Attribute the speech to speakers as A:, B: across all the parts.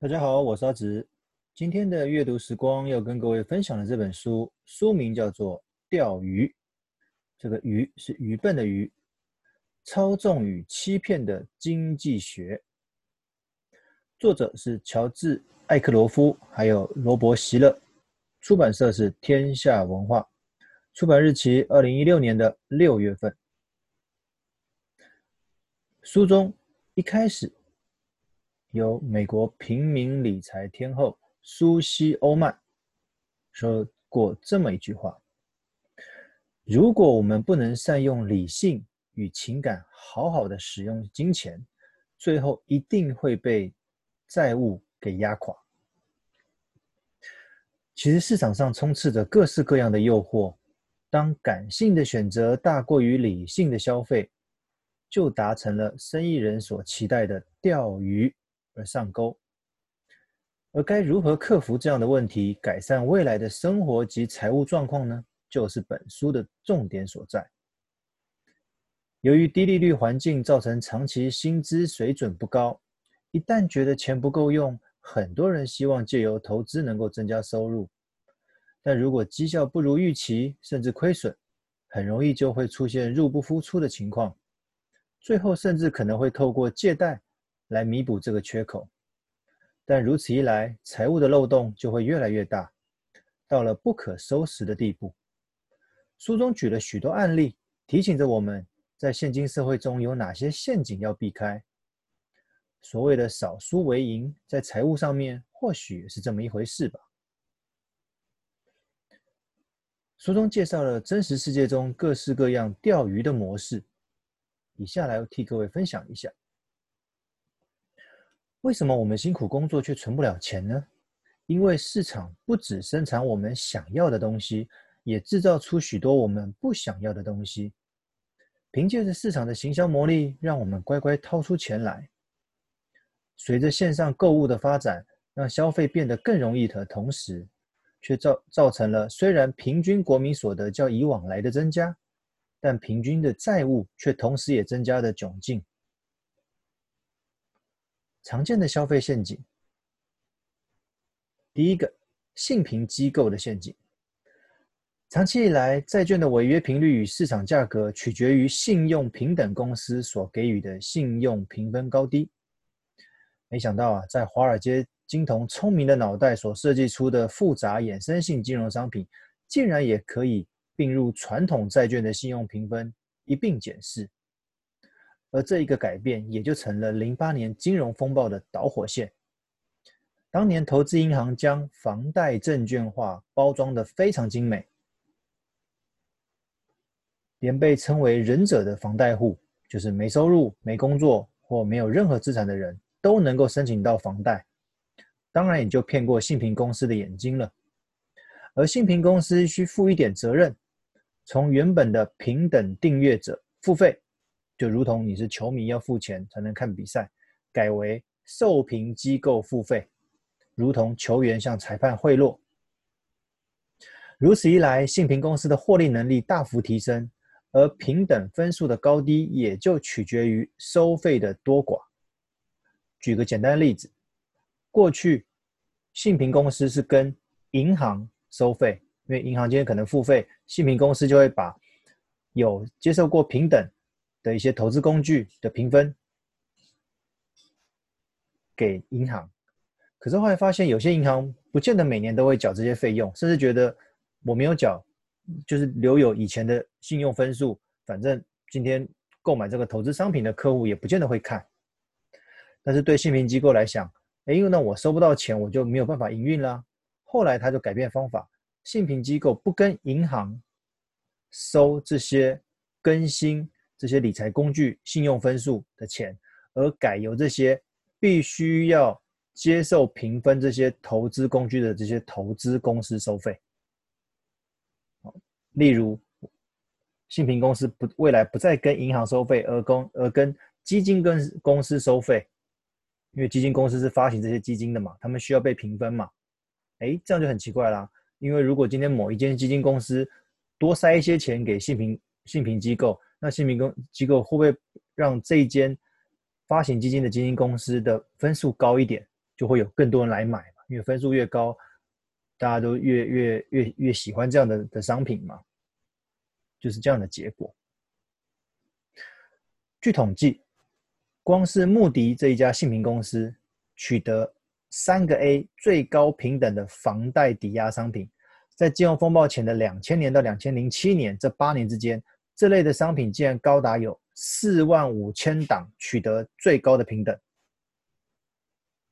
A: 大家好，我是阿直。今天的阅读时光要跟各位分享的这本书，书名叫做《钓鱼》。这个“鱼”是愚笨的“愚”，操纵与欺骗的经济学。作者是乔治·艾克罗夫，还有罗伯·席勒。出版社是天下文化。出版日期二零一六年的六月份。书中一开始。由美国平民理财天后苏西·欧曼说过这么一句话：“如果我们不能善用理性与情感，好好的使用金钱，最后一定会被债务给压垮。”其实市场上充斥着各式各样的诱惑，当感性的选择大过于理性的消费，就达成了生意人所期待的钓鱼。而上钩，而该如何克服这样的问题，改善未来的生活及财务状况呢？就是本书的重点所在。由于低利率环境造成长期薪资水准不高，一旦觉得钱不够用，很多人希望借由投资能够增加收入，但如果绩效不如预期，甚至亏损，很容易就会出现入不敷出的情况，最后甚至可能会透过借贷。来弥补这个缺口，但如此一来，财务的漏洞就会越来越大，到了不可收拾的地步。书中举了许多案例，提醒着我们在现今社会中有哪些陷阱要避开。所谓的少输为赢，在财务上面或许是这么一回事吧。书中介绍了真实世界中各式各样钓鱼的模式，以下来替各位分享一下。为什么我们辛苦工作却存不了钱呢？因为市场不只生产我们想要的东西，也制造出许多我们不想要的东西。凭借着市场的行销魔力，让我们乖乖掏出钱来。随着线上购物的发展，让消费变得更容易的同时，却造造成了虽然平均国民所得较以往来的增加，但平均的债务却同时也增加的窘境。常见的消费陷阱，第一个，信评机构的陷阱。长期以来，债券的违约频率与市场价格取决于信用评等公司所给予的信用评分高低。没想到啊，在华尔街金童聪明的脑袋所设计出的复杂衍生性金融商品，竟然也可以并入传统债券的信用评分一并检视。而这一个改变，也就成了零八年金融风暴的导火线。当年投资银行将房贷证券化包装得非常精美，连被称为“忍者”的房贷户，就是没收入、没工作或没有任何资产的人，都能够申请到房贷。当然，也就骗过信评公司的眼睛了。而信评公司需负一点责任，从原本的平等订阅者付费。就如同你是球迷要付钱才能看比赛，改为受评机构付费，如同球员向裁判贿赂。如此一来，信评公司的获利能力大幅提升，而平等分数的高低也就取决于收费的多寡。举个简单的例子，过去信评公司是跟银行收费，因为银行今天可能付费，信评公司就会把有接受过平等。的一些投资工具的评分给银行，可是后来发现有些银行不见得每年都会缴这些费用，甚至觉得我没有缴，就是留有以前的信用分数，反正今天购买这个投资商品的客户也不见得会看。但是对信评机构来讲，哎，因为呢我收不到钱，我就没有办法营运啦。后来他就改变方法，信评机构不跟银行收这些更新。这些理财工具信用分数的钱，而改由这些必须要接受评分这些投资工具的这些投资公司收费。例如，信评公司不未来不再跟银行收费，而跟而跟基金跟公司收费，因为基金公司是发行这些基金的嘛，他们需要被评分嘛。诶，这样就很奇怪啦。因为如果今天某一间基金公司多塞一些钱给信评信评机构，那信评公机构会不会让这一间发行基金的基金公司的分数高一点？就会有更多人来买嘛，因为分数越高，大家都越越越越喜欢这样的的商品嘛，就是这样的结果。据统计，光是穆迪这一家信评公司取得三个 A 最高平等的房贷抵押商品，在金融风暴前的两千年到两千零七年这八年之间，这类的商品竟然高达有四万五千档取得最高的平等。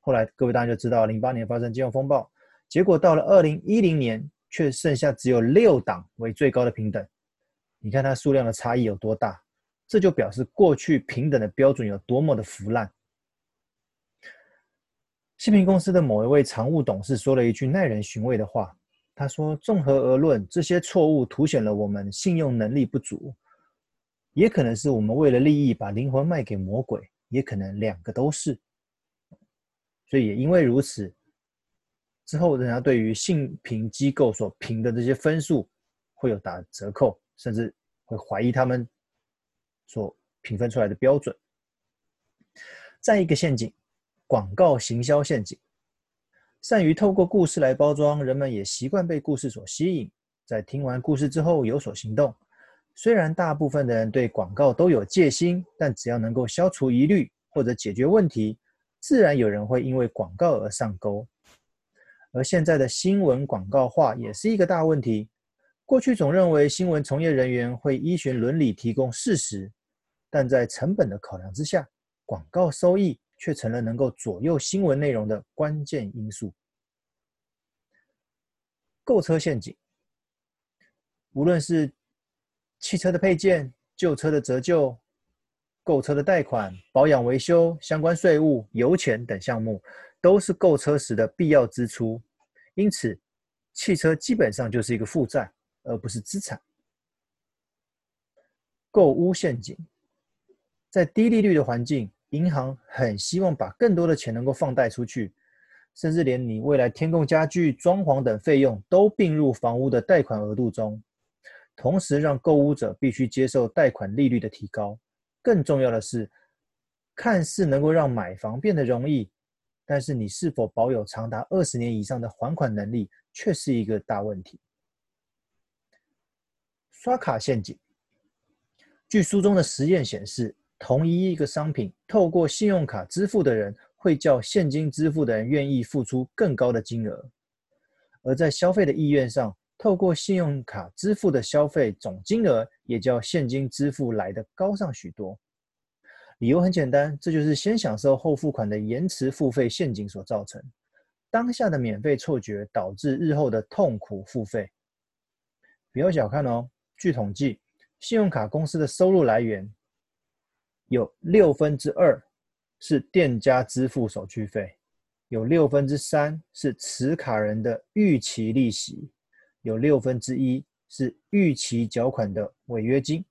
A: 后来各位大家就知道，零八年发生金融风暴，结果到了二零一零年，却剩下只有六档为最高的平等。你看它数量的差异有多大？这就表示过去平等的标准有多么的腐烂。信评公司的某一位常务董事说了一句耐人寻味的话，他说：“综合而论，这些错误凸显了我们信用能力不足，也可能是我们为了利益把灵魂卖给魔鬼，也可能两个都是。所以也因为如此，之后人家对于信评机构所评的这些分数会有打折扣，甚至会怀疑他们。”所评分出来的标准。再一个陷阱，广告行销陷阱。善于透过故事来包装，人们也习惯被故事所吸引，在听完故事之后有所行动。虽然大部分的人对广告都有戒心，但只要能够消除疑虑或者解决问题，自然有人会因为广告而上钩。而现在的新闻广告化也是一个大问题。过去总认为新闻从业人员会依循伦理提供事实。但在成本的考量之下，广告收益却成了能够左右新闻内容的关键因素。购车陷阱，无论是汽车的配件、旧车的折旧、购车的贷款、保养维修、相关税务、油钱等项目，都是购车时的必要支出。因此，汽车基本上就是一个负债，而不是资产。购屋陷阱。在低利率的环境，银行很希望把更多的钱能够放贷出去，甚至连你未来添购家具、装潢等费用都并入房屋的贷款额度中，同时让购屋者必须接受贷款利率的提高。更重要的是，看似能够让买房变得容易，但是你是否保有长达二十年以上的还款能力，却是一个大问题。刷卡陷阱，据书中的实验显示。同一一个商品，透过信用卡支付的人，会较现金支付的人愿意付出更高的金额。而在消费的意愿上，透过信用卡支付的消费总金额，也较现金支付来得高上许多。理由很简单，这就是先享受后付款的延迟付费陷阱所造成。当下的免费错觉，导致日后的痛苦付费。不要小看哦，据统计，信用卡公司的收入来源。有六分之二是店家支付手续费，有六分之三是持卡人的逾期利息，有六分之一是逾期缴款的违约金。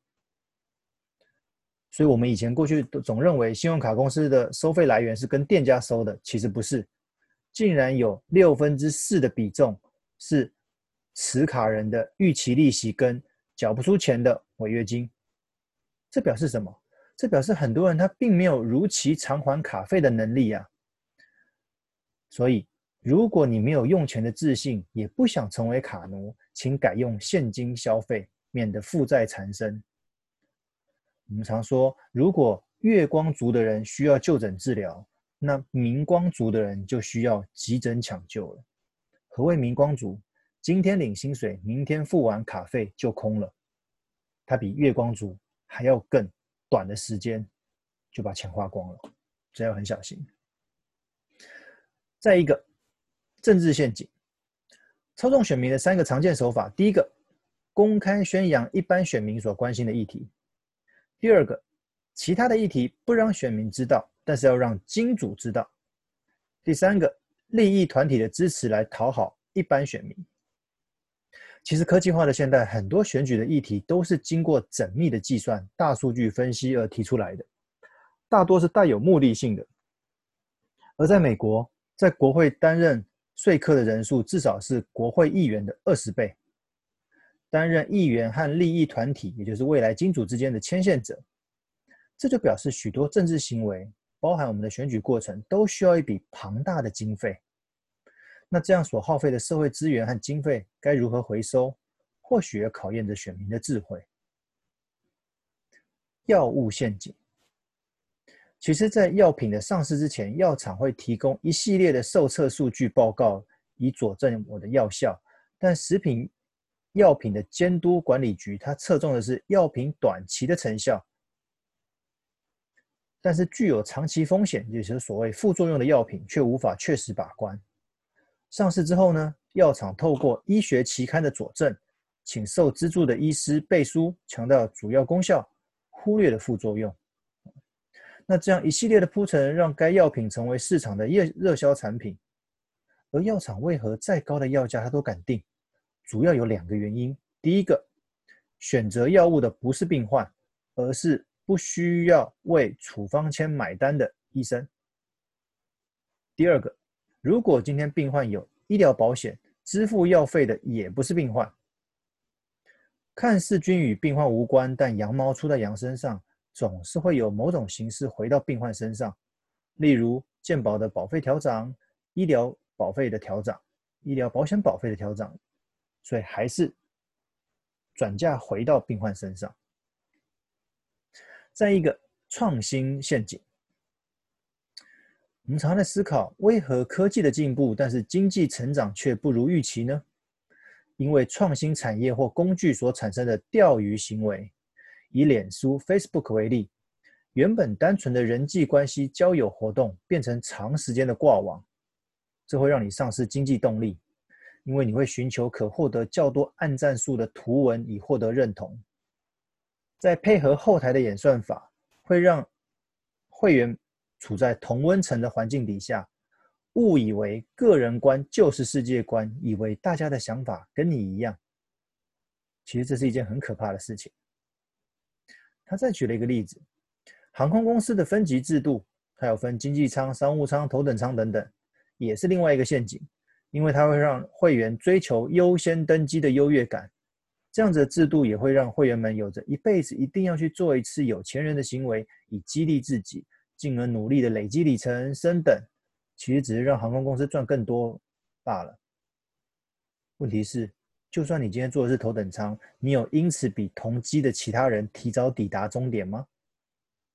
A: 所以，我们以前过去都总认为信用卡公司的收费来源是跟店家收的，其实不是，竟然有六分之四的比重是持卡人的逾期利息跟缴不出钱的违约金。这表示什么？这表示很多人他并没有如期偿还卡费的能力啊，所以如果你没有用钱的自信，也不想成为卡奴，请改用现金消费，免得负债缠身。我们常说，如果月光族的人需要就诊治疗，那明光族的人就需要急诊抢救了。何谓明光族？今天领薪水，明天付完卡费就空了，他比月光族还要更。短的时间就把钱花光了，这要很小心。再一个，政治陷阱，操纵选民的三个常见手法：第一个，公开宣扬一般选民所关心的议题；第二个，其他的议题不让选民知道，但是要让金主知道；第三个，利益团体的支持来讨好一般选民。其实科技化的现代，很多选举的议题都是经过缜密的计算、大数据分析而提出来的，大多是带有目的性的。而在美国，在国会担任说客的人数至少是国会议员的二十倍，担任议员和利益团体，也就是未来金主之间的牵线者。这就表示许多政治行为，包含我们的选举过程，都需要一笔庞大的经费。那这样所耗费的社会资源和经费该如何回收？或许也考验着选民的智慧。药物陷阱。其实，在药品的上市之前，药厂会提供一系列的受测数据报告，以佐证我的药效。但食品药品的监督管理局，它侧重的是药品短期的成效。但是，具有长期风险，也就是所谓副作用的药品，却无法确实把关。上市之后呢，药厂透过医学期刊的佐证，请受资助的医师背书，强调主要功效，忽略了副作用。那这样一系列的铺陈，让该药品成为市场的热热销产品。而药厂为何再高的药价它都敢定？主要有两个原因：第一个，选择药物的不是病患，而是不需要为处方签买单的医生；第二个，如果今天病患有医疗保险，支付药费的也不是病患。看似均与病患无关，但羊毛出在羊身上。总是会有某种形式回到病患身上，例如健保的保费调涨、医疗保费的调涨、医疗保险保费的调涨，所以还是转嫁回到病患身上。再一个创新陷阱，我们常在思考，为何科技的进步，但是经济成长却不如预期呢？因为创新产业或工具所产生的钓鱼行为。以脸书 （Facebook） 为例，原本单纯的人际关系交友活动变成长时间的挂网，这会让你丧失经济动力，因为你会寻求可获得较多按赞数的图文以获得认同。再配合后台的演算法，会让会员处在同温层的环境底下，误以为个人观就是世界观，以为大家的想法跟你一样。其实这是一件很可怕的事情。他再举了一个例子，航空公司的分级制度，它有分经济舱、商务舱、头等舱等等，也是另外一个陷阱，因为它会让会员追求优先登机的优越感，这样子的制度也会让会员们有着一辈子一定要去做一次有钱人的行为，以激励自己，进而努力的累积里程升等，其实只是让航空公司赚更多罢了。问题是，就算你今天坐的是头等舱，你有因此比同机的其他人提早抵达终点吗？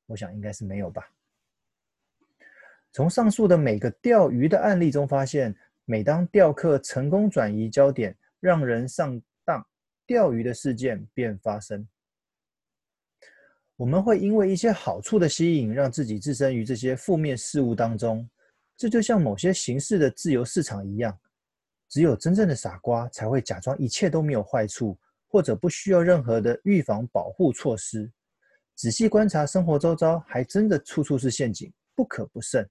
A: 我想应该是没有吧。从上述的每个钓鱼的案例中发现，每当钓客成功转移焦点，让人上当，钓鱼的事件便发生。我们会因为一些好处的吸引，让自己置身于这些负面事物当中，这就像某些形式的自由市场一样。只有真正的傻瓜才会假装一切都没有坏处，或者不需要任何的预防保护措施。仔细观察生活周遭，还真的处处是陷阱，不可不慎。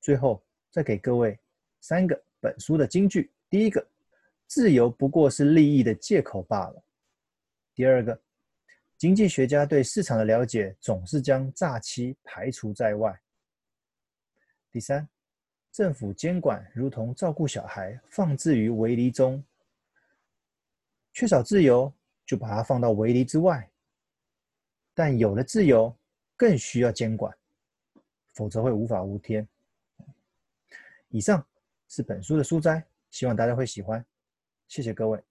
A: 最后再给各位三个本书的金句：第一个，自由不过是利益的借口罢了；第二个，经济学家对市场的了解总是将诈欺排除在外；第三。政府监管如同照顾小孩，放置于围篱中。缺少自由，就把它放到围篱之外。但有了自由，更需要监管，否则会无法无天。以上是本书的书摘，希望大家会喜欢。谢谢各位。